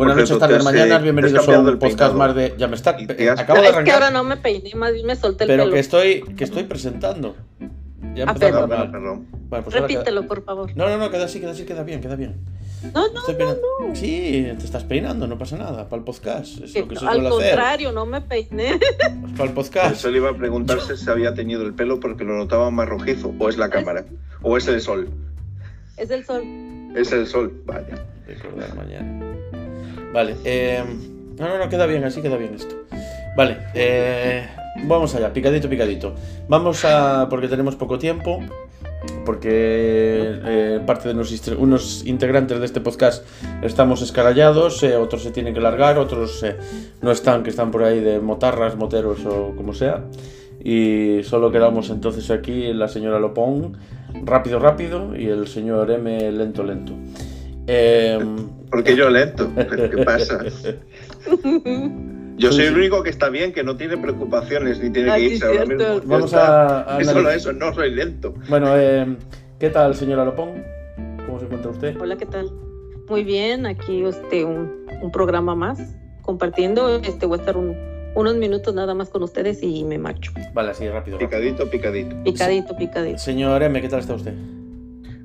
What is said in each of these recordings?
Buenas noches, tardes, mañanas. eh, Bienvenidos a un podcast más de. Ya me está. Acabo de Es que arrancar. ahora no me peiné, más bien me solté el Pero pelo. que estoy, que estoy presentando. Ya Ah, perdón. Perdón, mal. perdón. Bueno, pues ahora queda- Repítelo, por favor. No, no, no, queda así, queda así, queda bien, queda bien. No, no, Estoy peinando. Sí, te estás peinando, no pasa nada. Para el podcast. Es que lo que se al suele hacer. contrario, no me peiné. Para el podcast. Eso le iba a preguntarse si había teñido el pelo porque lo notaba más rojizo. O es la cámara. O es el sol. Es el sol. Es el sol. Vaya. Recordar mañana. Vale, eh, no, no, no, queda bien, así queda bien esto. Vale, eh, vamos allá, picadito, picadito. Vamos a, porque tenemos poco tiempo, porque eh, parte de istri- unos integrantes de este podcast estamos escarallados, eh, otros se tienen que largar, otros eh, no están, que están por ahí de motarras, moteros o como sea. Y solo quedamos entonces aquí la señora Lopón, rápido, rápido, y el señor M, lento, lento. Em, Porque yo lento. ¿Qué pasa? Yo soy el único que está bien, que no tiene preocupaciones ni tiene que irse ahora mismo. Vamos está. a, a Es solo eso, no soy lento. Bueno, eh, ¿qué tal, señora Lopón? ¿Cómo se encuentra usted? Hola, ¿qué tal? Muy bien, aquí este un, un programa más compartiendo. Este voy a estar un- unos minutos nada más con ustedes y me marcho. Vale, así, rápido. rápido. Picadito, picadito. Picadito, picadito. Señor M, ¿qué tal está usted?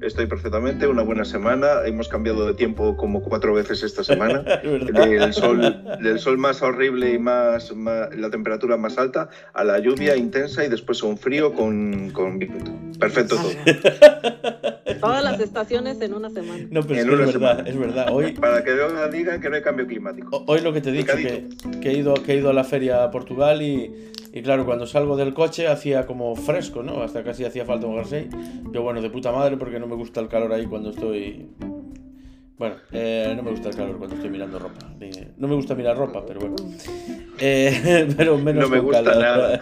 Estoy perfectamente, una buena semana. Hemos cambiado de tiempo como cuatro veces esta semana. Del sol, del sol más horrible y más, más- la temperatura más alta a la lluvia intensa y después a un frío con, con viento. Perfecto todo. Todas las estaciones en una semana. No, pero es, En que es una verdad, semana. es verdad. Hoy, Para que luego digan que no hay cambio climático. ho- hoy lo que te he dicho, que, que he ido, que he ido a la feria a Portugal y, y claro, cuando salgo del coche hacía como fresco, ¿no? Hasta casi hacía falta un jersey. Yo, bueno, de puta madre porque no me gusta el calor ahí cuando estoy... Bueno, eh, no me gusta el calor cuando estoy mirando ropa. No me gusta mirar ropa, pero bueno. Eh, pero menos No me con gusta calor. nada.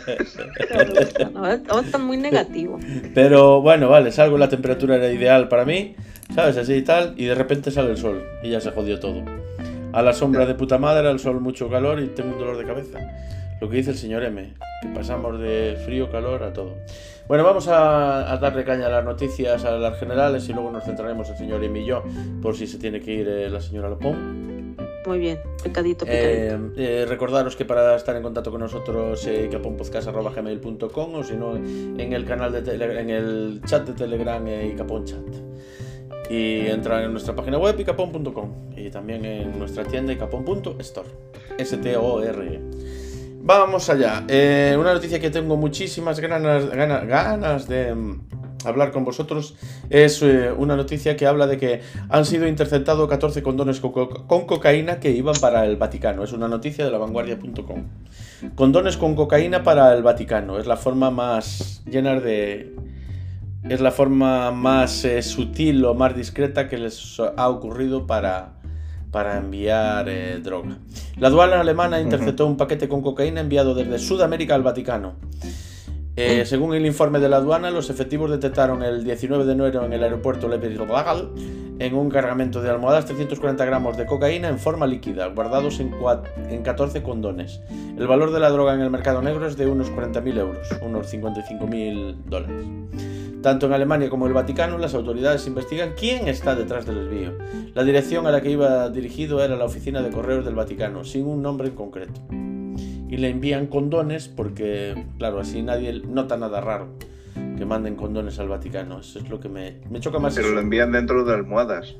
No, ahora están muy negativo. Pero bueno, vale, salgo, la temperatura era ideal para mí, ¿sabes? Así y tal, y de repente sale el sol y ya se jodió todo. A la sombra de puta madre, al sol mucho calor y tengo un dolor de cabeza. Lo que dice el señor M, que pasamos de frío, calor a todo. Bueno, vamos a, a darle caña a las noticias, a las generales, y luego nos centraremos el señor M y yo, por si se tiene que ir eh, la señora Lopón. Muy bien, picadito, picadito. Eh, eh, recordaros que para estar en contacto con nosotros, eh, icaponpodcast.gmail.com o si no, en el canal de Tele- en el chat de Telegram, eh, icaponchat. Y entrar en nuestra página web, icapon.com. Y también en nuestra tienda, icapon.store. S-T-O-R-E. Vamos allá. Eh, una noticia que tengo muchísimas ganas, de mm, hablar con vosotros es eh, una noticia que habla de que han sido interceptados 14 condones co- co- con cocaína que iban para el Vaticano. Es una noticia de lavanguardia.com. Condones con cocaína para el Vaticano. Es la forma más llena de... Es la forma más eh, sutil o más discreta que les ha ocurrido para, para enviar eh, droga. La aduana alemana interceptó un paquete con cocaína enviado desde Sudamérica al Vaticano. Eh, según el informe de la aduana, los efectivos detectaron el 19 de enero en el aeropuerto Leipzig en un cargamento de almohadas 340 gramos de cocaína en forma líquida, guardados en, en 14 condones. El valor de la droga en el mercado negro es de unos 40.000 euros, unos 55.000 dólares. Tanto en Alemania como en el Vaticano, las autoridades investigan quién está detrás del desvío. La dirección a la que iba dirigido era la oficina de correos del Vaticano, sin un nombre en concreto. Y le envían condones porque, claro, así nadie nota nada raro que manden condones al Vaticano. Eso es lo que me, me choca más. Pero eso. lo envían dentro de almohadas.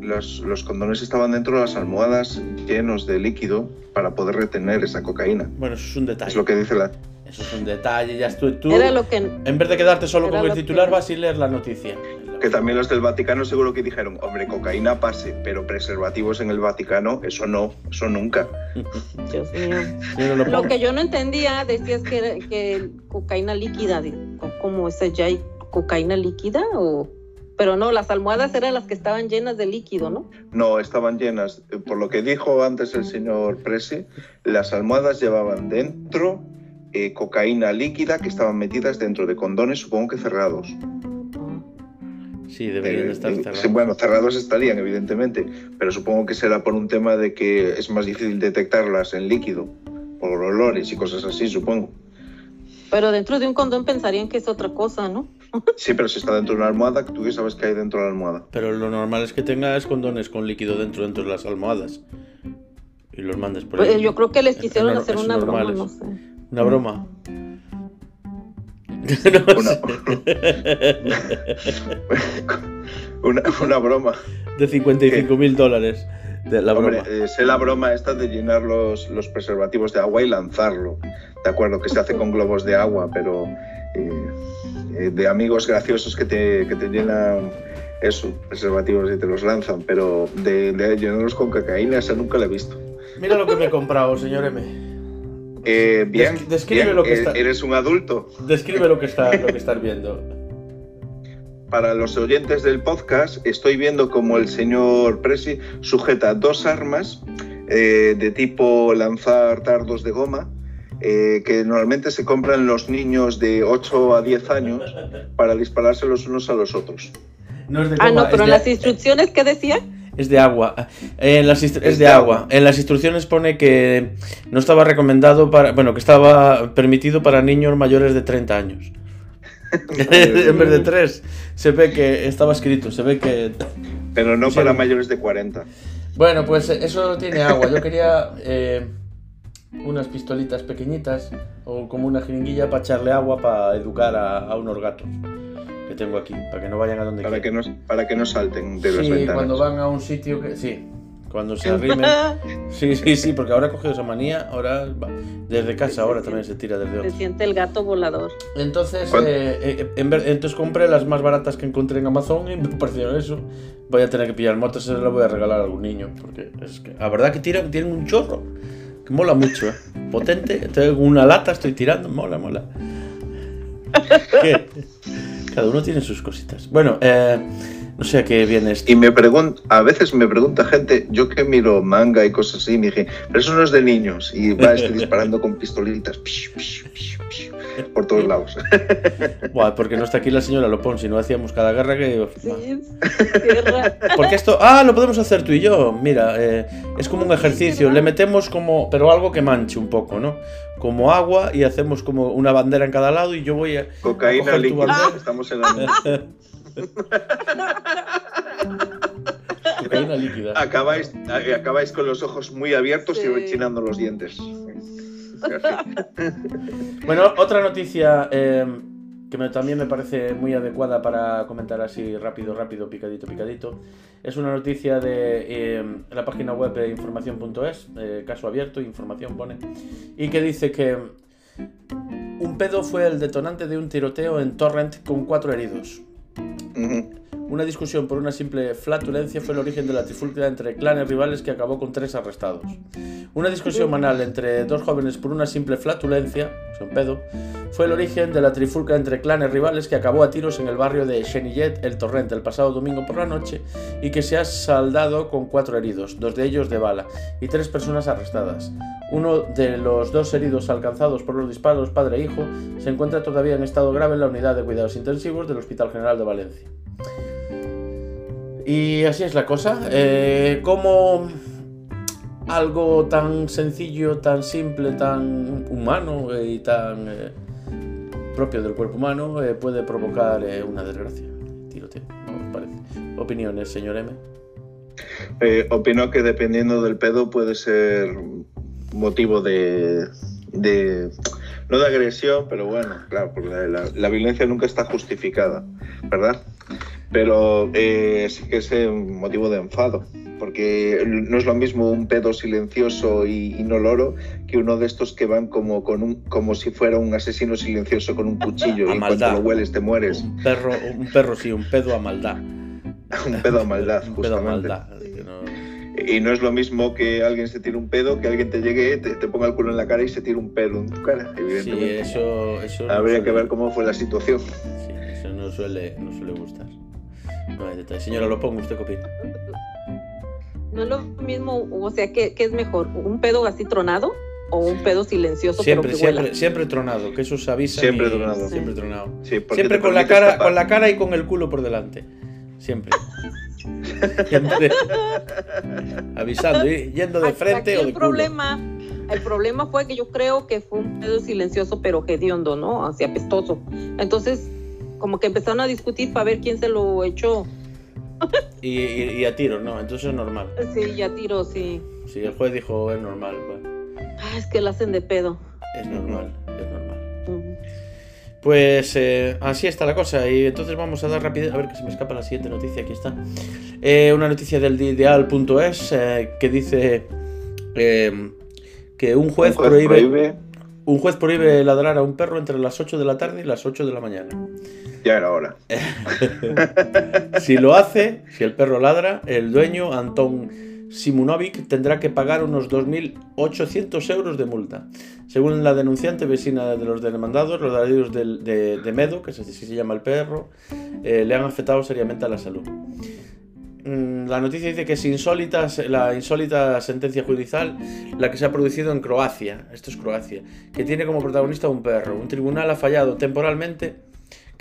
Los, los condones estaban dentro de las almohadas llenos de líquido para poder retener esa cocaína. Bueno, eso es un detalle. Es lo que dice la... Eso es un detalle, ya estoy tú. Era lo que En vez de quedarte solo Era con el titular, que- vas y leer la noticia. Que también los del Vaticano seguro que dijeron, hombre, cocaína pase, pero preservativos en el Vaticano, eso no, eso nunca. Dios mío. No lo que yo no entendía, decías que, que cocaína líquida, digo, ¿cómo es ya hay cocaína líquida? O... Pero no, las almohadas eran las que estaban llenas de líquido, ¿no? No, estaban llenas. Por lo que dijo antes el señor Presi, las almohadas llevaban dentro eh, cocaína líquida que estaban metidas dentro de condones, supongo que cerrados. Sí, deberían de estar Eh, cerrados. sí, bueno, cerrados estarían, evidentemente, pero supongo que será por un tema de que es más difícil detectarlas en líquido, por olores y cosas así, supongo. Pero dentro de un condón pensarían que es otra cosa, ¿no? Sí, pero si está dentro de una almohada, tú que sabes que hay dentro de la almohada. Pero lo normal es que tengas condones con líquido dentro dentro de las almohadas. Y los mandes por Pues, ahí. yo creo que les Es quisieron hacer es una broma, normales. no sé. Una broma. Una, una, una broma. De 55 mil dólares. De la Hombre, broma. eh, sé la broma esta de llenar los, los preservativos de agua y lanzarlo. De acuerdo, que se hace con globos de agua, pero eh, eh, de amigos graciosos que te, que te llenan eso, preservativos y te los lanzan, pero de, de llenarlos con cocaína, esa nunca la he visto. Mira lo que me he comprado, señor M. Eh, bien, Des- describe bien, lo que eh, está- eres un adulto. Describe lo que está, lo que estás viendo. Para los oyentes del podcast, estoy viendo como el señor Presi sujeta dos armas eh, de tipo lanzar dardos de goma, eh, que normalmente se compran los niños de 8 a 10 años para dispararse los unos a los otros. No es de Ah, no, pero es, en las instrucciones, ¿qué decía? Es de agua. En las es, Es de agua. agua. En las instrucciones pone que no estaba recomendado para. Bueno, que estaba permitido para niños mayores de 30 años. en vez de 3, se ve que estaba escrito, se ve que. Pero no para mayores de 40. Bueno, pues eh, eso tiene agua. Yo quería eh, unas pistolitas pequeñitas o como una jeringuilla para echarle agua para educar a, a unos gatos que tengo aquí, para que no vayan a donde Para que quieran. no, para que no salten de las Sí, ventanas. cuando van a un sitio que. Sí, cuando se arrimen. Sí, sí, sí, porque ahora he cogido esa manía, ahora va. desde casa ahora también se tira desde Se otro. siente el gato volador. Entonces, ¿Cuándo? eh, eh, en ver- entonces compré las más baratas que encontré en Amazon y me parecieron eso. Voy a tener que pillar motos, se las voy a regalar a algún niño, porque es que la verdad que tiran, tienen un chorro, que mola mucho, ¿eh? Potente, tengo una lata, estoy tirando, mola, mola. ¿Qué? Cada uno tiene sus cositas. Bueno, eh, no sé a qué viene esto. Y me pregunta, a veces me pregunta gente, yo que miro manga y cosas así, me dije, pero eso no es de niños. Y va este disparando con pistolitas por todos lados. Buah, porque no está aquí la señora Lopón, si no hacíamos cada guerra que... Sí. Porque esto, ah, lo podemos hacer tú y yo. Mira, eh, es como un ejercicio. Le metemos como, pero algo que manche un poco, ¿no? Como agua y hacemos como una bandera en cada lado y yo voy a. Cocaína coger tu líquida, bandera. estamos en la... Cocaína líquida. Acabáis, a- acabáis con los ojos muy abiertos y rechinando los dientes. Bueno, otra noticia eh, que también me parece muy adecuada para comentar así rápido, rápido, picadito, picadito. Es una noticia de eh, la página web de información.es, eh, caso abierto, información pone, y que dice que un pedo fue el detonante de un tiroteo en Torrent con cuatro heridos. Ujú. Una discusión por una simple flatulencia fue el origen de la trifulca entre clanes rivales que acabó con tres arrestados. Una discusión banal entre dos jóvenes por una simple flatulencia, son pedo, fue el origen de la trifulca entre clanes rivales que acabó a tiros en el barrio de Chenillet, el Torrente, el pasado domingo por la noche y que se ha saldado con cuatro heridos, dos de ellos de bala, y tres personas arrestadas. Uno de los dos heridos alcanzados por los disparos, padre e hijo, se encuentra todavía en estado grave en la unidad de cuidados intensivos del Hospital General de Valencia. Y así es la cosa. Eh, ¿Cómo algo tan sencillo, tan simple, tan humano eh, y tan eh, propio del cuerpo humano eh, puede provocar una desgracia? Tiroteo, ¿no os parece? Opiniones, señor M. Opino que dependiendo del pedo puede ser motivo de, de- no de agresión, pero bueno, claro, porque la violencia nunca está justificada, ¿verdad? Pero eh, sí que es eh, un motivo de enfado, porque no es lo mismo un pedo silencioso y inoloro que uno de estos que van como, con un, como si fuera un asesino silencioso con un cuchillo A y maldad. lo hueles te mueres. Un perro, un perro sí, un pedo a maldad. Un pedo a maldad, Un pedo a justamente. maldad. que no- Y no es lo mismo que alguien se tire un pedo, que alguien te llegue, te, te ponga el culo en la cara y se tire un pedo en tu cara, Sí, evidentemente. eso, eso no Habría que ver cómo fue la situación. Sí, eso no suele, no suele gustar. No hay detalle. Señora, lo pongo, ¿usted qué opina? No es lo mismo, o sea, ¿qué, qué es mejor? ¿Un pedo así tronado o un pedo silencioso Siempre, pero que huela? siempre, siempre tronado, que eso se avisa. Siempre y- tronado. Siempre tronado. Sí, Siempre con la, cara, escapar. con la cara y con el culo por delante. Siempre. Siempre. Avisando, y yendo de frente o de el culo. problema, el problema fue que yo creo que fue un pedo silencioso pero hediondo, ¿no? Así apestoso. Entonces, como que empezaron a discutir para ver quién se lo echó. Y, y- y a tiro, ¿no? Entonces es normal. Sí, ya tiró, sí. Si el juez dijo es normal, bueno, Ah, es que la hacen de pedo. es normal, es normal. Pues eh, así está la cosa. Y entonces vamos a dar rápido. A ver que se me escapa la siguiente noticia. Aquí está. Eh, una noticia del ideal.es eh, que dice eh, que un juez, Un juez prohíbe, prohíbe, un juez prohíbe ladrar a un perro entre las 8 de la tarde y las 8 de la mañana. Ya era hora. Si lo hace, si el perro ladra, el dueño, Anton Simunovic, tendrá que pagar unos 2.800 euros de multa. Según la denunciante vecina de los demandados, los ladridos de, de Medo, que es así se llama el perro, eh, le han afectado seriamente a la salud. Mm, La noticia dice que es insólita, la insólita sentencia judicial la que se ha producido en Croacia, esto es Croacia, que tiene como protagonista un perro. Un tribunal ha fallado temporalmente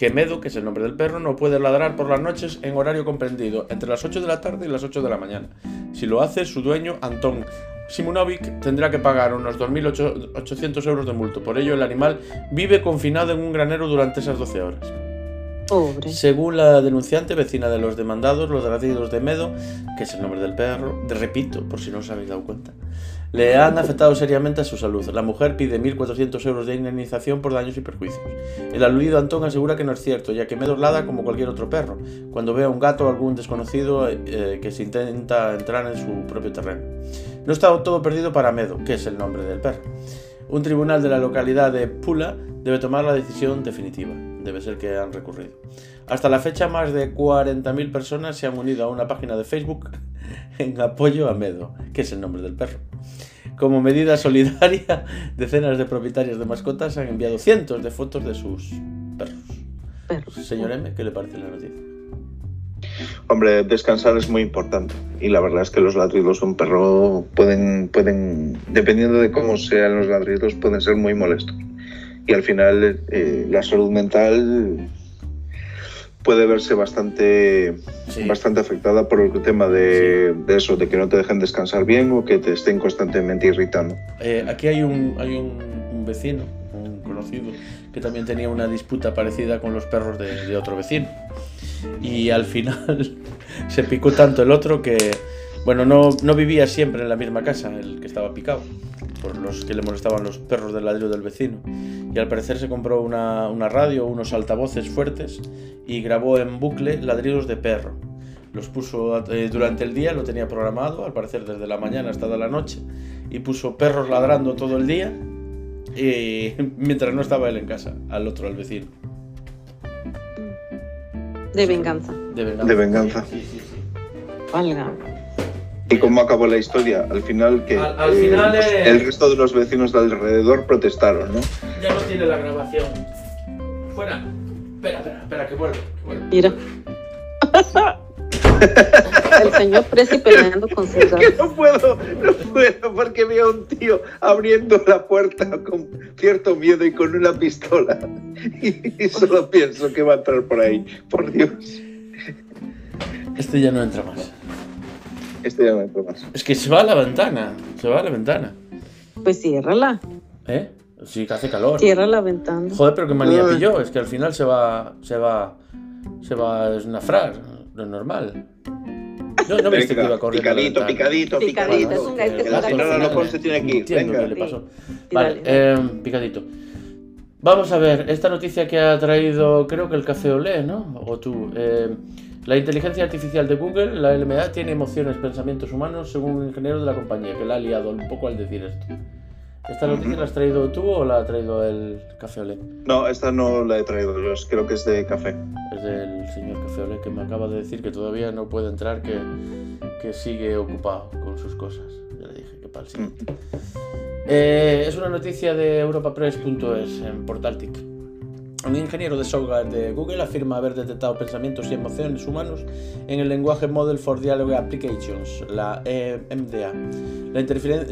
que Medo, que es el nombre del perro, no puede ladrar por las noches en horario comprendido entre las 8 de la tarde y las 8 de la mañana. Si lo hace, su dueño, Anton Simunovic, tendrá que pagar unos 2.800 euros de multo. Por ello, el animal vive confinado en un granero durante esas 12 horas. Pobre. Según la denunciante, vecina de los demandados, los ladridos de Medo, que es el nombre del perro, de repito, por si no os habéis dado cuenta, le han afectado seriamente a su salud. La mujer pide 1.400 euros de indemnización por daños y perjuicios. El aludido Antón asegura que no es cierto, ya que Medo ladra como cualquier otro perro, cuando ve a un gato o algún desconocido eh, que se intenta entrar en su propio terreno. No está todo perdido para Medo, que es el nombre del perro. Un tribunal de la localidad de Pula debe tomar la decisión definitiva. Debe ser que han recurrido. Hasta la fecha, más de 40.000 personas se han unido a una página de Facebook en apoyo a Medo, que es el nombre del perro. Como medida solidaria, decenas de propietarios de mascotas han enviado cientos de fotos de sus perros. Perros. Señor M, ¿qué le parece la noticia? Hombre, descansar es muy importante. Y la verdad es que los ladridos de un perro pueden, pueden, dependiendo de cómo sean los ladridos, pueden ser muy molestos. Y al final eh, la salud mental puede verse bastante, Sí. bastante afectada por el tema de, de eso, de que no te dejen descansar bien o que te estén constantemente irritando. Eh, aquí hay un, hay un, un vecino, un conocido, que también tenía una disputa parecida con los perros de, de otro vecino. Y al final se picó tanto el otro que, bueno, no, no vivía siempre en la misma casa, el que estaba picado, por los que le molestaban los perros del ladrillo del vecino. Y al parecer se compró una, una radio, unos altavoces fuertes y grabó en bucle ladridos de perro. Los puso eh, durante el día, lo tenía programado, al parecer desde la mañana hasta la noche, y puso perros ladrando todo el día, y, mientras no estaba él en casa, al otro, al vecino. De venganza. De venganza. De venganza. Sí, sí, sí. Valga. ¿Y cómo acabó la historia? Al final que Al- al final, eh, el resto de los vecinos de alrededor protestaron, ¿no? Ya no tiene la grabación. Fuera. Espera, espera, espera, que vuelvo. Que vuelvo. Mira. El señor Presi peleando con sus que gatos. no puedo, no puedo, porque veo a un tío abriendo la puerta con cierto miedo y con una pistola. Y, solo pienso que va a entrar por ahí. Por Dios, Este ya no entra más. Este ya no entro más. Es que se va a la ventana. Se va a la ventana. Pues ciérrala. ¿Eh? Sí, que hace calor. Cierra la ventana. Joder, pero qué manía Ay. pilló. Es que al final se va. Se va. Se va a desnafrar. Lo normal. No, no viste que iba corriendo. picadito, picadito, Picadito, picadito. es un gato. señora final Lopón se tiene que ir. Entiendo Venga. qué le pasó. Vale, eh, picadito. Vamos a ver, esta noticia que ha traído, creo que el Café Olé, ¿no? O tú. eh, la inteligencia artificial de Google, la LMA, tiene emociones, pensamientos humanos, según un ingeniero de la compañía, que la ha liado un poco al decir esto. ¿Esta noticia la has traído tú o la ha traído el Café Olé? No, esta no la he traído yo, creo que es de café. Es del señor Café Olé que me acaba de decir que todavía no puede entrar, que, que sigue ocupado con sus cosas. Ya le dije que para el siguiente. Eh, es una noticia de europapress.es en Portaltic. Un ingeniero de software de Google afirma haber detectado pensamientos y emociones humanos en el lenguaje Model for Dialogue Applications, la eh, MDA,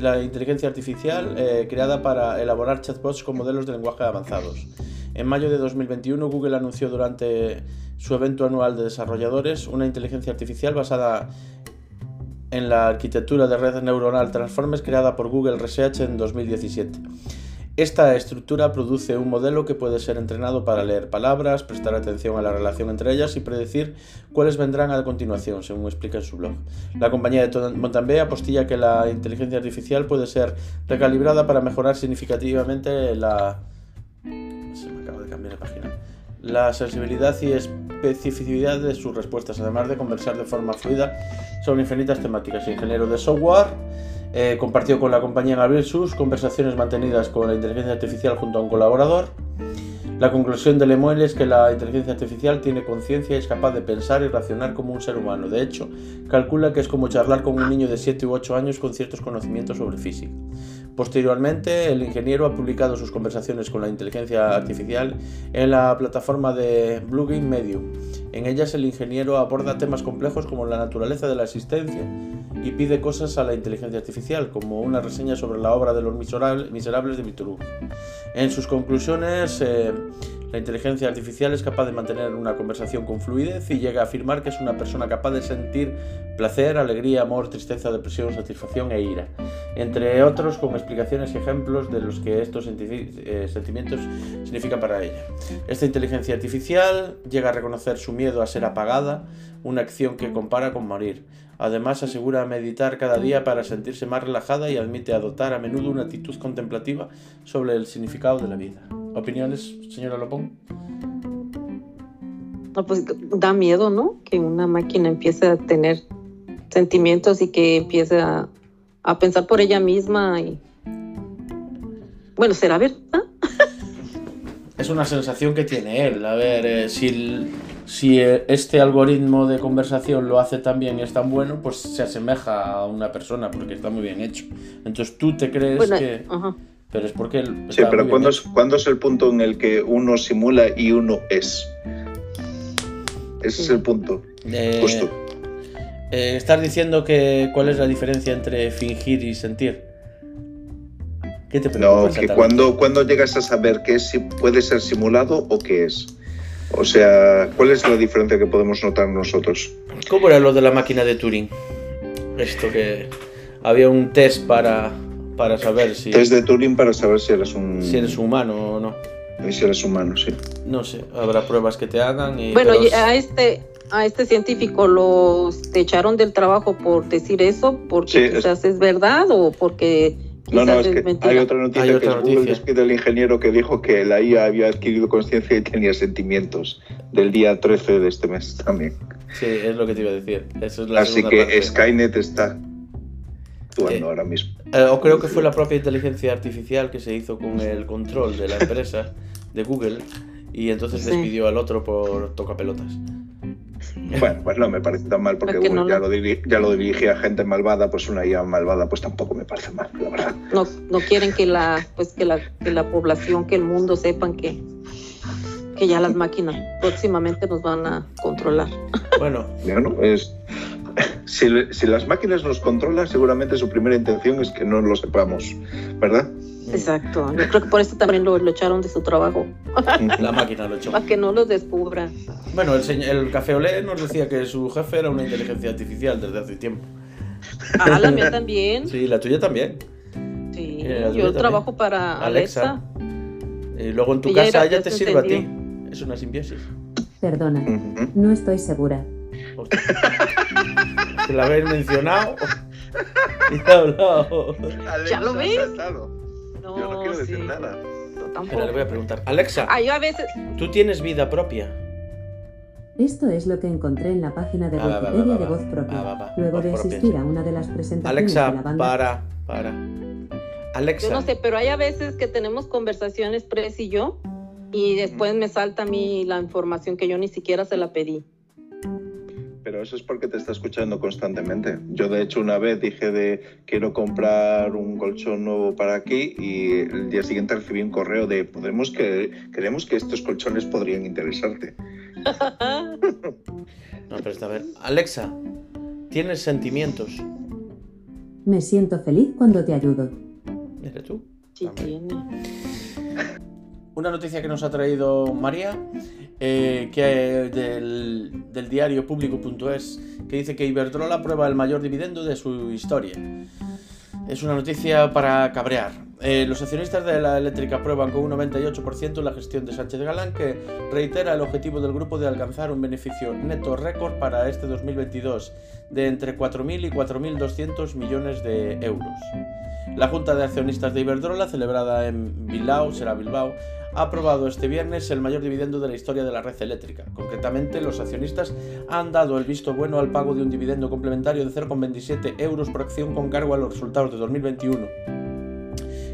la inteligencia artificial eh, creada para elaborar chatbots con modelos de lenguaje avanzados. En mayo de 2021, Google anunció durante su evento anual de desarrolladores una inteligencia artificial basada en la arquitectura de red neuronal Transformers creada por Google Research en 2017. Esta estructura produce un modelo que puede ser entrenado para leer palabras, prestar atención a la relación entre ellas y predecir cuáles vendrán a continuación, según explica en su blog. La compañía de Montanbe apostilla que la inteligencia artificial puede ser recalibrada para mejorar significativamente la... La sensibilidad y especificidad de sus respuestas, además de conversar de forma fluida sobre infinitas temáticas. Ingeniero de software eh, compartió con la compañía en abril sus conversaciones mantenidas con la inteligencia artificial junto a un colaborador. La conclusión de Lemuel es que la inteligencia artificial tiene conciencia y es capaz de pensar y racionar como un ser humano. De hecho, calcula que es como charlar con un niño de 7 u 8 años con ciertos conocimientos sobre física. Posteriormente, el ingeniero ha publicado sus conversaciones con la inteligencia artificial en la plataforma de Blue Medium. En ellas el ingeniero aborda temas complejos como la naturaleza de la existencia y pide cosas a la inteligencia artificial, como una reseña sobre la obra de los miserables de Victor Hugo. En sus conclusiones, eh, la inteligencia artificial es capaz de mantener una conversación con fluidez y llega a afirmar que es una persona capaz de sentir placer, alegría, amor, tristeza, depresión, satisfacción e ira, entre otros con explicaciones y ejemplos de los que estos eh, sentimientos significan para ella. Esta inteligencia artificial llega a reconocer su miedo a ser apagada, una acción que compara con morir. Además, asegura meditar cada día para sentirse más relajada y admite adoptar a menudo una actitud contemplativa sobre el significado de la vida. ¿Opiniones, señora Lopón? No, pues da miedo, ¿no? Que una máquina empiece a tener sentimientos y que empiece a, pensar por ella misma y bueno, será verdad. es una sensación que tiene él. A ver, eh, si, si este algoritmo de conversación lo hace tan bien y es tan bueno, pues se asemeja a una persona porque está muy bien hecho. Entonces tú te crees que... Pero es porque... Sí, pero ¿cuándo es, ¿cuándo es el punto en el que uno simula y uno es? Ese es el punto. Eh, Justo. Eh, estás diciendo que cuál es la diferencia entre fingir y sentir. ¿Qué te No, que cuando, cuando llegas a saber que es, puede ser simulado o qué es. O sea, ¿cuál es la diferencia que podemos notar nosotros? ¿Cómo era lo de la máquina de Turing? Esto que había un test para para saber si. Es de Turing para saber si eres un. Si eres humano o no. Y si eres humano, sí. No sé, habrá pruebas que te hagan. Y, bueno, a este a este científico lo te echaron del trabajo por decir eso, porque quizás es... verdad o porque no, no, es, que hay otra noticia hay otra que noticia. Google del ingeniero que dijo que la IA había adquirido conciencia y tenía sentimientos del día 13 de este mes también. Sí, es lo que te iba a decir. Así que Skynet está actuando ahora mismo. Eh, o creo que fue la propia inteligencia artificial que se hizo con el control de la empresa de Google y entonces despidió al otro por tocapelotas. Bueno, pues no me parece tan mal porque ya, lo ya lo dirigía gente malvada, pues una IA malvada pues tampoco me parece mal, la verdad. No, no quieren que la, pues que la, que la población, que el mundo sepan que, que ya las máquinas próximamente nos van a controlar. Bueno, bueno es, si, si, las máquinas nos controlan, seguramente su primera intención es que no lo sepamos, ¿verdad? Exacto. Yo creo que por eso también lo, echaron de su trabajo. La máquina lo echó. Para que no lo descubra. Bueno, el, el Café Olé nos decía que su jefe era una inteligencia artificial desde hace tiempo. Ah, la mía también. Sí, la tuya también. Sí, yo trabajo para Alexa. Y luego en tu casa ella te sirve a ti. Es una simbiosis. Perdona, no estoy segura. Se la habéis mencionado. Y ha hablado. ¿Ya lo ves? No, Yo no quiero decir nada. Pero le voy a preguntar. Alexa, a veces... ¿tú tienes vida propia? Esto es lo que encontré en la página de ah, Wikipedia de Voz Propia. Ah, Luego de asistir a una de las presentaciones Alexa, de la banda... para, para. Alexa. Yo no sé, pero hay a veces que tenemos conversaciones, Pres y yo, y después me salta a mí la información que yo ni siquiera se la pedí. Pero eso es porque te está escuchando constantemente. Yo de hecho una vez dije de quiero comprar un colchón nuevo para aquí y el día siguiente recibí un correo de podemos que creemos que estos colchones podrían interesarte. no, pero está a ver. Alexa, ¿tienes sentimientos? Me siento feliz cuando te ayudo. ¿Eres tú? Sí, tiene. Una noticia que nos ha traído María eh, que, del, del diario público.es, que dice que Iberdrola prueba el mayor dividendo de su historia. Es una noticia para cabrear. eh, los accionistas de la eléctrica aprueban con un 98% la gestión de Sánchez Galán, que reitera el objetivo del grupo de alcanzar un beneficio neto récord para este 2022 de entre 4.000 y 4.200 millones de euros. La Junta de Accionistas de Iberdrola, celebrada en Bilbao, será Bilbao, ha aprobado este viernes el mayor dividendo de la historia de la red eléctrica. Concretamente, los accionistas han dado el visto bueno al pago de un dividendo complementario de 0,27 euros por acción con cargo a los resultados de 2021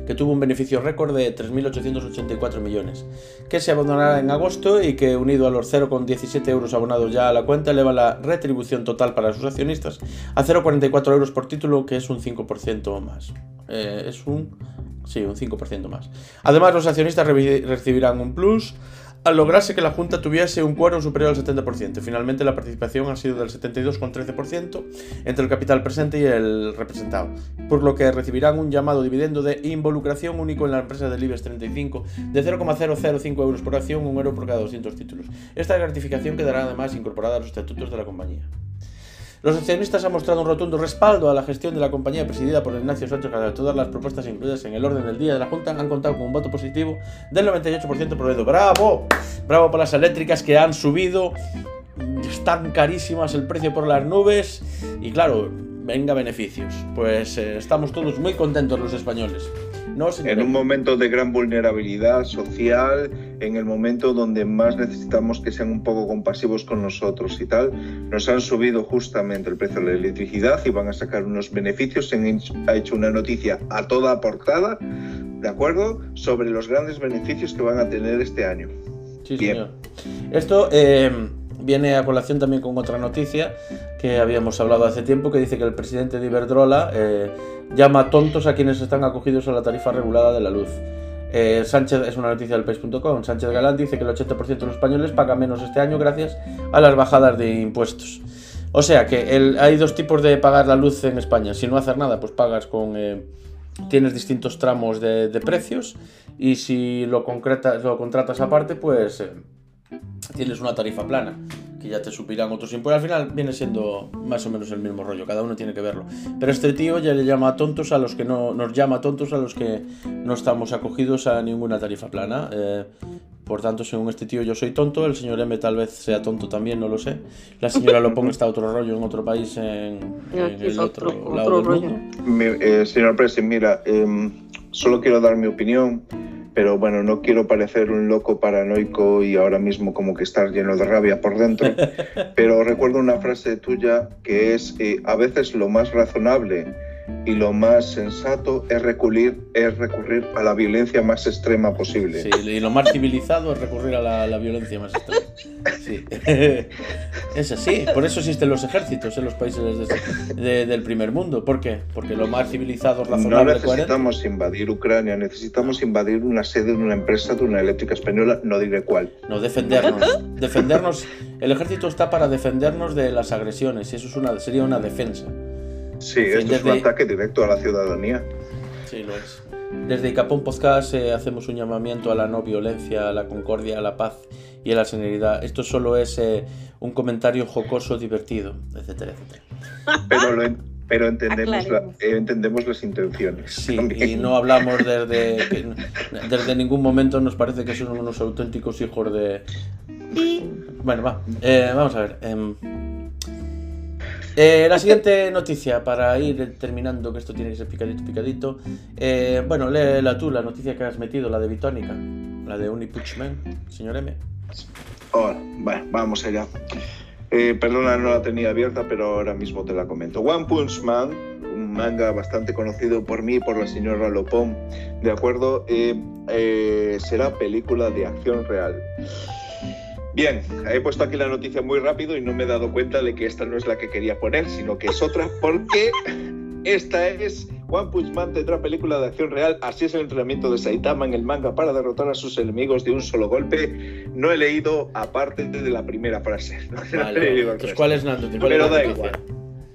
que tuvo un beneficio récord de 3.884 millones, que se abandonará en agosto y que unido a los 0,17 euros abonados ya a la cuenta eleva la retribución total para sus accionistas a 0,44 euros por título, que es un 5% más. Eh, es un... Sí, un 5% más. Además, los accionistas recibirán un plus al lograrse que la Junta tuviese un quórum superior al 70%. Finalmente la participación ha sido del 72,13% entre el capital presente y el representado, por lo que recibirán un llamado dividendo de involucración único en la empresa del IBEX 35 de 0,005 euros por acción, un euro por cada 200 títulos. Esta gratificación quedará además incorporada a los estatutos de la compañía. Los accionistas han mostrado un rotundo respaldo a la gestión de la compañía presidida por Ignacio Sánchez Cadal. Todas las propuestas incluidas en el orden del día de la Junta han contado con un voto positivo del 98% promedio. ¡Bravo! Bravo por las eléctricas que han subido. Están carísimas el precio por las nubes. Y claro, venga beneficios. Pues eh, estamos todos muy contentos los españoles en un momento de gran vulnerabilidad social, en el momento donde más necesitamos que sean un poco compasivos con nosotros y tal, nos han subido justamente el precio de la electricidad y van a sacar unos beneficios. Se ha hecho una noticia a toda portada, ¿de acuerdo? Sobre los grandes beneficios que van a tener este año. Sí, señor. Esto eh, viene a colación también con otra noticia que habíamos hablado hace tiempo, que dice que el presidente de Iberdrola eh, llama tontos a quienes están acogidos a la tarifa regulada de la luz. Eh, Sánchez, es una noticia del país.com, Sánchez Galán dice que el 80% de los españoles paga menos este año gracias a las bajadas de impuestos. O sea que hay dos tipos de pagar la luz en España. Si no hacer nada, pues pagas con... Eh, tienes distintos tramos de, precios y si lo, concretas, lo contratas aparte, pues tienes una tarifa plana que ya te subirán otros impuestos. Al final viene siendo más o menos el mismo rollo, cada uno tiene que verlo. Pero este tío ya le llama tontos a los que no, nos llama tontos a los que no estamos acogidos a ninguna tarifa plana. Eh, por tanto, según este tío, yo soy tonto. El señor M tal vez sea tonto también, no lo sé. La señora lo ponga está otro rollo en otro país, en, el otro, lado del mundo. Eh, señor Presidente, mira, em, solo quiero dar mi opinión pero bueno, no quiero parecer un loco paranoico y ahora mismo como que estar lleno de rabia por dentro, pero recuerdo una frase tuya que es, eh, a veces lo más razonable y lo más sensato es recurrir, es recurrir a la violencia más extrema posible. Sí, y lo más civilizado es recurrir a la, violencia más extrema. Sí. es así, por eso existen los ejércitos en los países del primer mundo. ¿Por qué? Porque lo más civilizado, razonable... No necesitamos invadir Ucrania, necesitamos invadir una sede de una empresa de una eléctrica española, no diré cuál. No, defendernos. defendernos. El ejército está para defendernos de las agresiones, y eso es una, sería una defensa. Sí, esto es un ataque directo a la ciudadanía. Sí, lo es. Desde Capón Podcast eh, hacemos un llamamiento a la no violencia, a la concordia, a la paz y a la serenidad. Esto solo es eh, un comentario jocoso, divertido, etcétera, etcétera. Pero, pero entendemos, entendemos las intenciones. Sí, y no hablamos desde, desde ningún momento, nos parece que son unos auténticos hijos de... Bueno, va, eh, vamos a ver. Eh, la siguiente noticia, para ir terminando, que esto tiene que ser picadito, picadito. Eh, bueno, léela tú, la noticia que has metido, la de Bitónica, la de Unipuchman, señor M. bueno, vamos allá. Eh, perdona, no la tenía abierta, pero ahora mismo te la comento. One Punch Man, un manga bastante conocido por mí por la señora Lopón, ¿de acuerdo? será película de acción real. Bien, he puesto aquí la noticia muy rápido y no me he dado cuenta de que esta no es la que quería poner, sino que es otra, porque esta es One Punch Man tendrá película de acción real, así es el entrenamiento de Saitama en el manga para derrotar a sus enemigos de un solo golpe. No he leído aparte de la primera frase. ¿cuál es la noticia? Pero da igual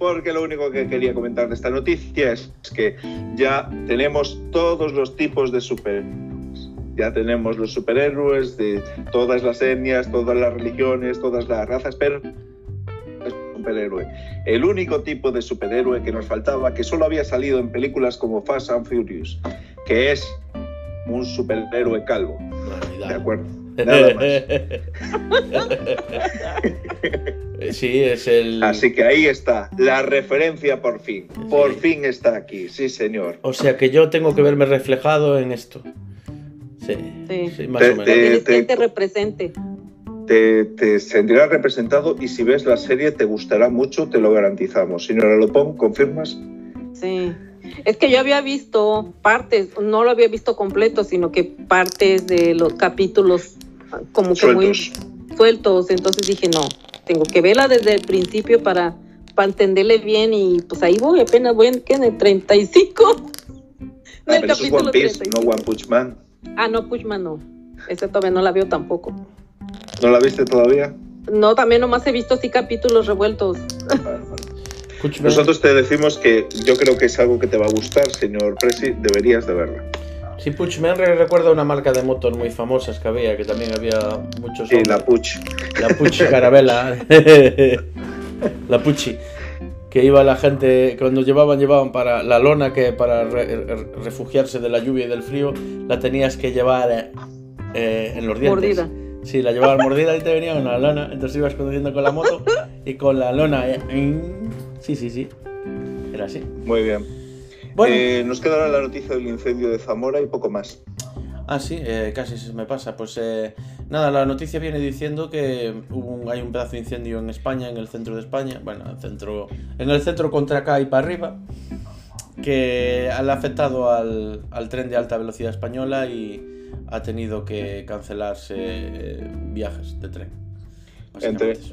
porque lo único que quería comentar de esta noticia es que ya tenemos todos los tipos de super ya tenemos los superhéroes de todas las etnias, todas las religiones, todas las razas, pero superhéroe. El único tipo de superhéroe que nos faltaba, que solo había salido en películas como Fast and Furious, que es un superhéroe calvo. De acuerdo. Nada más. sí, es el. Así que ahí está, la referencia por fin. Por fin está aquí, sí, señor. O sea que yo tengo que verme reflejado en esto. Sí, sí. más o menos. Te, te, te represente. Te, te sentirás representado y si ves la serie te gustará mucho, te lo garantizamos. Señora Lopón, ¿confirmas? Sí. Es que yo había visto partes, no lo había visto completo, sino que partes de los capítulos como que Sueltos. muy sueltos. Entonces dije, no, tengo que verla desde el principio para, para entenderle bien y pues ahí voy, apenas voy en, ¿qué? en el 35. Ah, pero eso es One Piece, no One Punch Man. Ah, no, Punch Man no. Ese todavía no la veo tampoco. ¿No la viste todavía? No, también nomás he visto así capítulos revueltos. Nosotros te decimos que yo creo que es algo que te va a gustar, señor Presi, deberías de verla. Sí, Puch me recuerda una marca de motos muy famosas que había, que también había muchos. Sí, la Puch. La Puch Carabela. la Puchi. Que iba la gente, cuando llevaban, llevaban para la lona que para re, refugiarse de la lluvia y del frío, la tenías que llevar eh, en los dientes. Mordida. Sí, la llevabas mordida y te venía una lona. Entonces ibas conduciendo con la moto y con la lona. Eh, sí, sí, sí. Era así. Muy bien. Bueno. Eh, nos quedará la noticia del incendio de Zamora y poco más. Ah, sí, eh, casi se me pasa. Pues eh, nada, la noticia viene diciendo que hubo un, hay un pedazo de incendio en España, en el centro de España, bueno, el centro, en el centro contra acá y para arriba, que ha afectado al, al tren de alta velocidad española y ha tenido que cancelarse eh, viajes de tren. Entre, sí.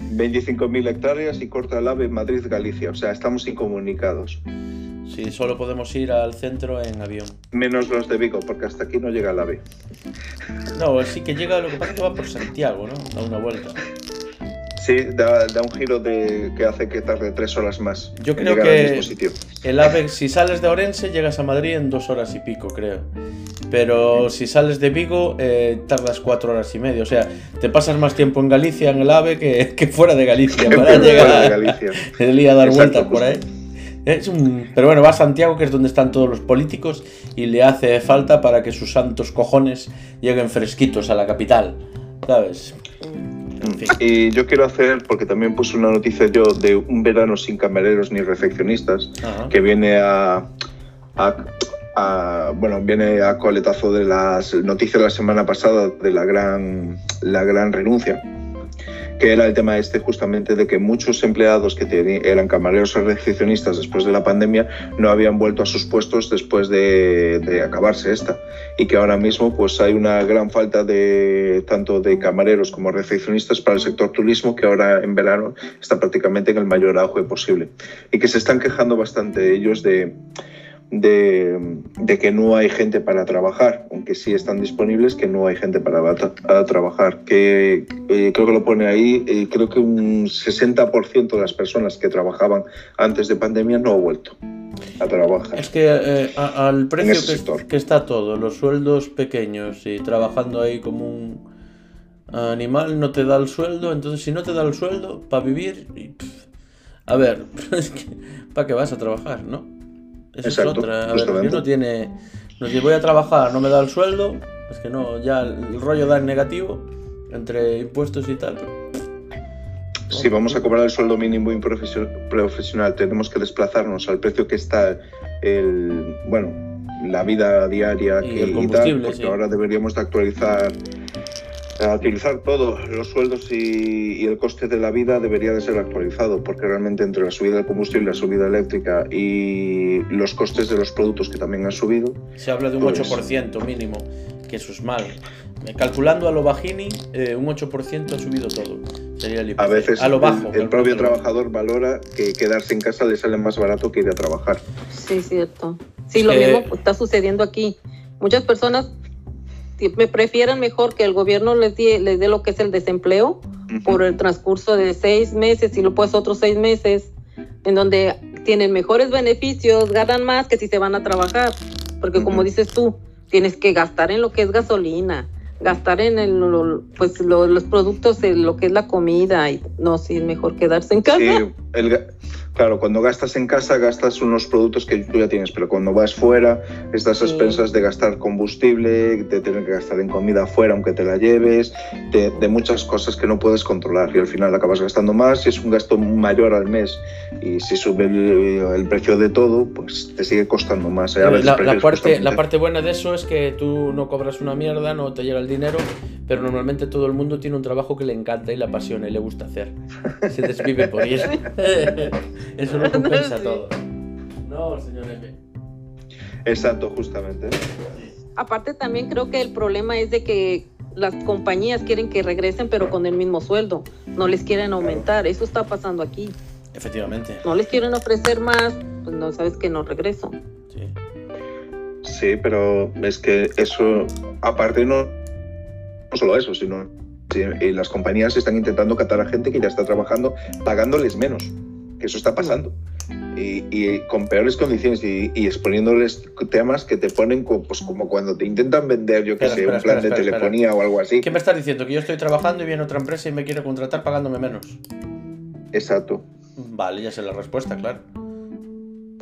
25.000 hectáreas y corta el AVE Madrid-Galicia, o sea, estamos incomunicados. Sí, solo podemos ir al centro en avión. Menos los de Vigo, porque hasta aquí no llega el AVE. No, sí que llega, lo que pasa es que va por Santiago, ¿no? Da una vuelta. Sí, da, da un giro de, que hace que tarde tres horas más. Yo creo que el AVE, si sales de Orense, llegas a Madrid en dos horas y pico, creo. Pero si sales de Vigo, eh, tardas cuatro horas y media. O sea, te pasas más tiempo en Galicia, en el AVE, que, que fuera de Galicia. Para llegar de Galicia. a dar vueltas por ahí. Es un... Pero bueno, va a Santiago, que es donde están todos los políticos, y le hace falta para que sus santos cojones lleguen fresquitos a la capital. ¿Sabes? En fin. Y yo quiero hacer, porque también puse una noticia yo de un verano sin camareros ni recepcionistas, Ajá. que viene a, a, a, bueno, viene a coletazo de las noticias de la semana pasada de la gran, la gran renuncia que era el tema este justamente de que muchos empleados que eran camareros o recepcionistas después de la pandemia no habían vuelto a sus puestos después de, de, acabarse esta. Y que ahora mismo pues hay una gran falta de tanto de camareros como recepcionistas para el sector turismo que ahora en verano está prácticamente en el mayor auge posible. Y que se están quejando bastante ellos de de, de, que no hay gente para trabajar, aunque sí están disponibles, que no hay gente para tra trabajar. Que eh, creo que lo pone ahí, eh, creo que un 60% de las personas que trabajaban antes de pandemia no ha vuelto a trabajar. Es que eh, a, al precio que, que, está todo, los sueldos pequeños y trabajando ahí como un animal no te da el sueldo, entonces si no te da el sueldo para vivir, pff, a ver, es que, ¿para qué vas a trabajar, no? Esa Exacto, es otra. A ver, no tiene. No, si voy a trabajar, no me da el sueldo. Es que no, ya el rollo da en negativo entre impuestos y tal. Si vamos a cobrar el sueldo mínimo profesional, tenemos que desplazarnos al precio que está el, bueno, la vida diaria y que, el combustible, y tal, porque sí. ahora deberíamos de actualizar a utilizar todo, los sueldos y, y, el coste de la vida debería de ser actualizado, porque realmente entre la subida del combustible, la subida eléctrica y los costes de los productos que también han subido. Se habla de un pues... 8% mínimo, que eso es mal. Calculando a lo bajini, eh, un 8% ha subido todo. Sería el IPC. A veces a lo bajo, el, el propio trabajador valora que quedarse en casa le sale más barato que ir a trabajar. Sí, cierto. Sí, lo eh... mismo está sucediendo aquí. Muchas personas me prefieren mejor que el gobierno les dé, les dé lo que es el desempleo uh -huh. por el transcurso de seis meses y lo pues otros seis meses, en donde tienen mejores beneficios, ganan más que si se van a trabajar. Porque uh -huh. como dices tú, tienes que gastar en lo que es gasolina, gastar en el, pues lo, los productos, en lo que es la comida. Y, no, sí, es mejor quedarse en casa. Sí, claro, cuando gastas en casa gastas unos productos que tú ya tienes, pero cuando vas fuera estás a expensas de gastar combustible, de tener que gastar en comida fuera aunque te la lleves, de, muchas cosas que no puedes controlar y al final acabas gastando más y es un gasto mayor al mes y si sube el, precio de todo, pues te sigue costando más. ¿eh? La, parte, la parte buena de eso es que tú no cobras una mierda, no te llega el dinero, pero normalmente todo el mundo tiene un trabajo que le encanta y le apasiona y le gusta hacer. Se desvive por ir. Eso no compensa todo. No, señor M. Exacto, justamente. Aparte también creo que el problema es de que las compañías quieren que regresen pero con el mismo sueldo, no les quieren aumentar, eso está pasando aquí. Efectivamente. No les quieren ofrecer más, pues no sabes que no regreso. Sí. Sí, pero es que eso, aparte no, no solo eso, sino que las compañías están intentando catar a gente que ya está trabajando pagándoles menos eso está pasando. Y, con peores condiciones y, exponiéndoles temas que te ponen pues, como cuando te intentan vender, yo que sé, un plan de telefonía o algo así. ¿Qué me estás diciendo? Que yo estoy trabajando y viene otra empresa y me quiere contratar pagándome menos. Exacto. Vale, ya sé la respuesta, claro.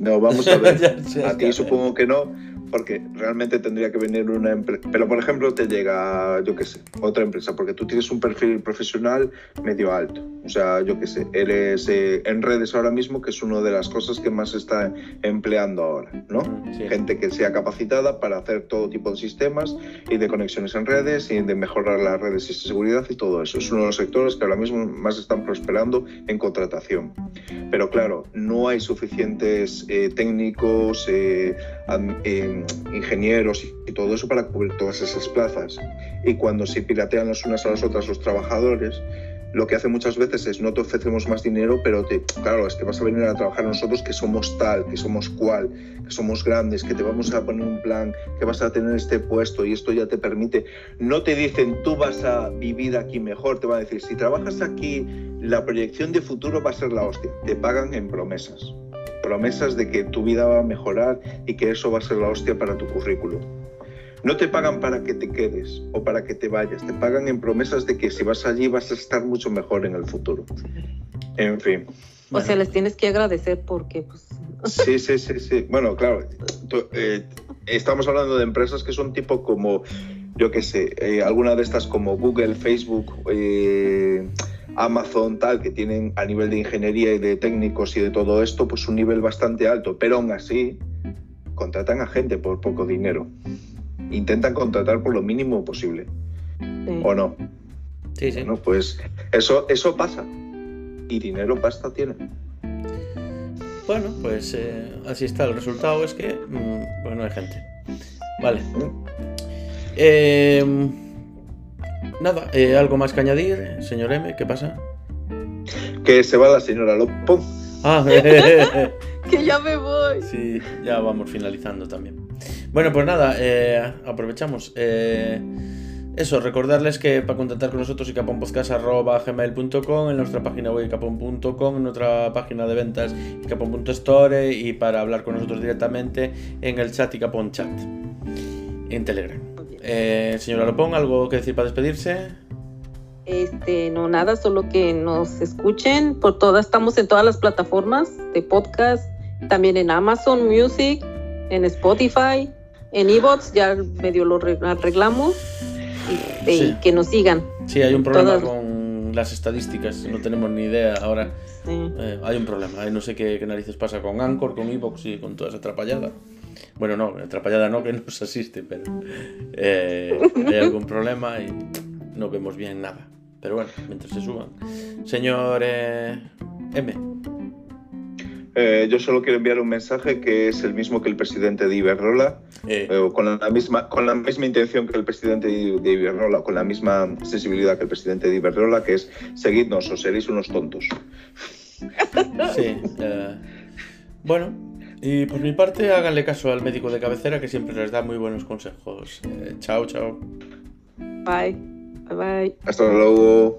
No, vamos a ver. a ti supongo que no, porque realmente tendría que venir una empresa. Pero, por ejemplo, te llega, yo qué sé, otra empresa, porque tú tienes un perfil profesional medio alto. O sea, yo qué sé, eres eh, en redes ahora mismo, que es una de las cosas que más se está empleando ahora, ¿no? Gente que sea capacitada para hacer todo tipo de sistemas y de conexiones en redes y de mejorar las redes y seguridad y todo eso. Es uno de los sectores que ahora mismo más están prosperando en contratación. Pero claro, no hay suficientes eh, técnicos, eh, ingenieros y todo eso para cubrir todas esas plazas. Y cuando se piratean las unas a las otras los trabajadores, lo que hace muchas veces es no te ofrecemos más dinero, pero te, claro, es que vas a venir a trabajar nosotros que somos tal, que somos cual, que somos grandes, que te vamos a poner un plan, que vas a tener este puesto y esto ya te permite. No te dicen tú vas a vivir aquí mejor, te van a decir si trabajas aquí la proyección de futuro va a ser la hostia. Te pagan en promesas promesas de que tu vida va a mejorar y que eso va a ser la hostia para tu currículum. No te pagan para que te quedes o para que te vayas, te pagan en promesas de que si vas allí vas a estar mucho mejor en el futuro. En fin. O sea, les tienes que agradecer porque... Pues... Sí, sí, sí, sí. Bueno, claro, eh, estamos hablando de empresas que son tipo como, yo qué sé, eh, alguna de estas como Google, Facebook, eh, Amazon, tal, que tienen a nivel de ingeniería y de técnicos y de todo esto, pues un nivel bastante alto, pero aún así contratan a gente por poco dinero. Intentan contratar por lo mínimo posible. ¿O no? Sí, sí. Bueno, pues eso, eso pasa. Y dinero pasta tiene. Bueno, pues eh, así está. El resultado es que, mm, bueno, hay gente. Vale. Eh, Nada, eh, ¿algo más que añadir, señor M? ¿Qué pasa? Que se va la señora Lopo. Ah, que ya me voy. Sí, ya vamos finalizando también. Bueno, pues nada, eh, aprovechamos. Eh, eso, recordarles que para contactar con nosotros icaponpodcast.gmail.com en nuestra página web icapon.com, en nuestra página de ventas icapon.store y para hablar con nosotros directamente en el chat icapon chat en Telegram. Eh, señora Lopón, ¿algo que decir para despedirse? Este, no, nada, solo que nos escuchen. Por todas, estamos en todas las plataformas de podcast, también en Amazon Music, en Spotify, en Evox, ya medio lo arreglamos. Y, que nos sigan. Sí, hay un problema con las estadísticas, no tenemos ni idea ahora. Eh, hay un problema, no sé qué, narices pasa con Anchor, con Evox y con toda esa atrapallada. Bueno, no, atrapallada no, que nos asiste, pero eh, hay algún problema y no vemos bien nada. Pero bueno, mientras se suban. Señor eh, M. Eh, yo solo quiero enviar un mensaje que es el mismo que el presidente de Iberrola, con, la misma, con la misma intención que el presidente de Iberrola, con la misma sensibilidad que el presidente de Iberrola, que es seguidnos o seréis unos tontos. Sí. bueno, y por mi parte, háganle caso al médico de cabecera que siempre les da muy buenos consejos. Eh, chao, chao. Bye. Bye bye. Hasta luego.